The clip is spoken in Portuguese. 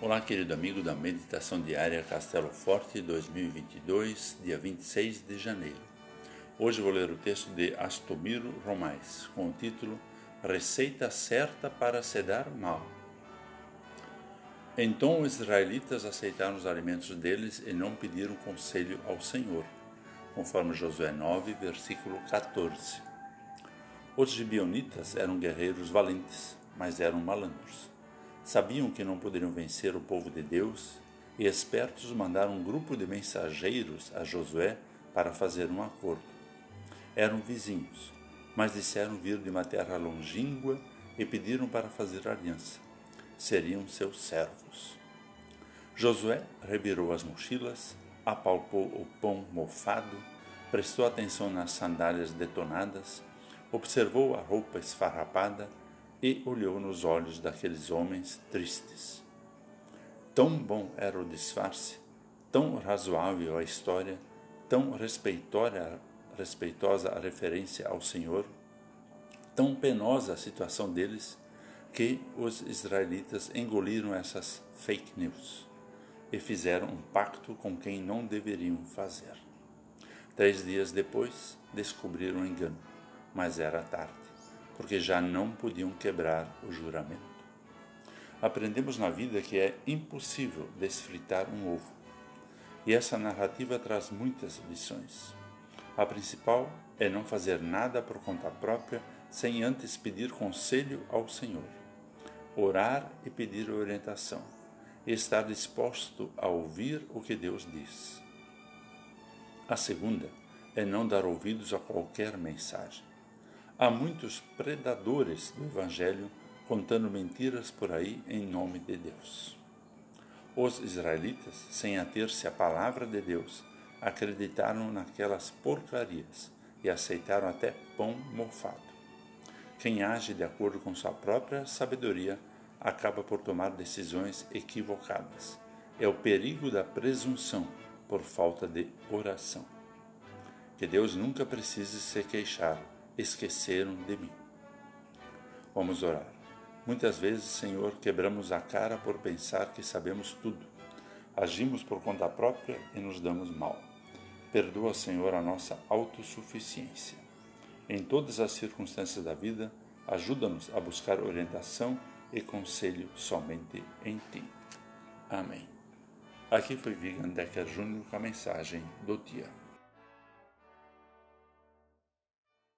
Olá, querido amigo da Meditação Diária Castelo Forte 2022, dia 26 de janeiro. Hoje vou ler o texto de Astomiro Romais, com o título Receita certa para sedar mal. Então os israelitas aceitaram os alimentos deles e não pediram conselho ao Senhor, conforme Josué 9, versículo 14. Os gibionitas eram guerreiros valentes, mas eram malandros Sabiam que não poderiam vencer o povo de Deus e espertos mandaram um grupo de mensageiros a Josué para fazer um acordo. Eram vizinhos, mas disseram vir de uma terra longínqua e pediram para fazer aliança. Seriam seus servos. Josué revirou as mochilas, apalpou o pão mofado, prestou atenção nas sandálias detonadas, observou a roupa esfarrapada e olhou nos olhos daqueles homens tristes. Tão bom era o disfarce, tão razoável a história, tão respeitosa a referência ao Senhor, tão penosa a situação deles, que os israelitas engoliram essas fake news e fizeram um pacto com quem não deveriam fazer. Três dias depois, descobriram o engano, mas era tarde porque já não podiam quebrar o juramento. Aprendemos na vida que é impossível desfritar um ovo. E essa narrativa traz muitas lições. A principal é não fazer nada por conta própria sem antes pedir conselho ao Senhor, orar e pedir orientação, e estar disposto a ouvir o que Deus diz. A segunda é não dar ouvidos a qualquer mensagem. Há muitos predadores do Evangelho contando mentiras por aí em nome de Deus. Os israelitas, sem ater-se à palavra de Deus, acreditaram naquelas porcarias e aceitaram até pão mofado. Quem age de acordo com sua própria sabedoria acaba por tomar decisões equivocadas. É o perigo da presunção por falta de oração. Que Deus nunca precise se queixar esqueceram de mim. Vamos orar. Muitas vezes, Senhor, quebramos a cara por pensar que sabemos tudo. Agimos por conta própria e nos damos mal. Perdoa, Senhor, a nossa autossuficiência. Em todas as circunstâncias da vida, ajuda-nos a buscar orientação e conselho somente em Ti. Amém. Aqui foi Vigan Decker Júnior com a mensagem do dia.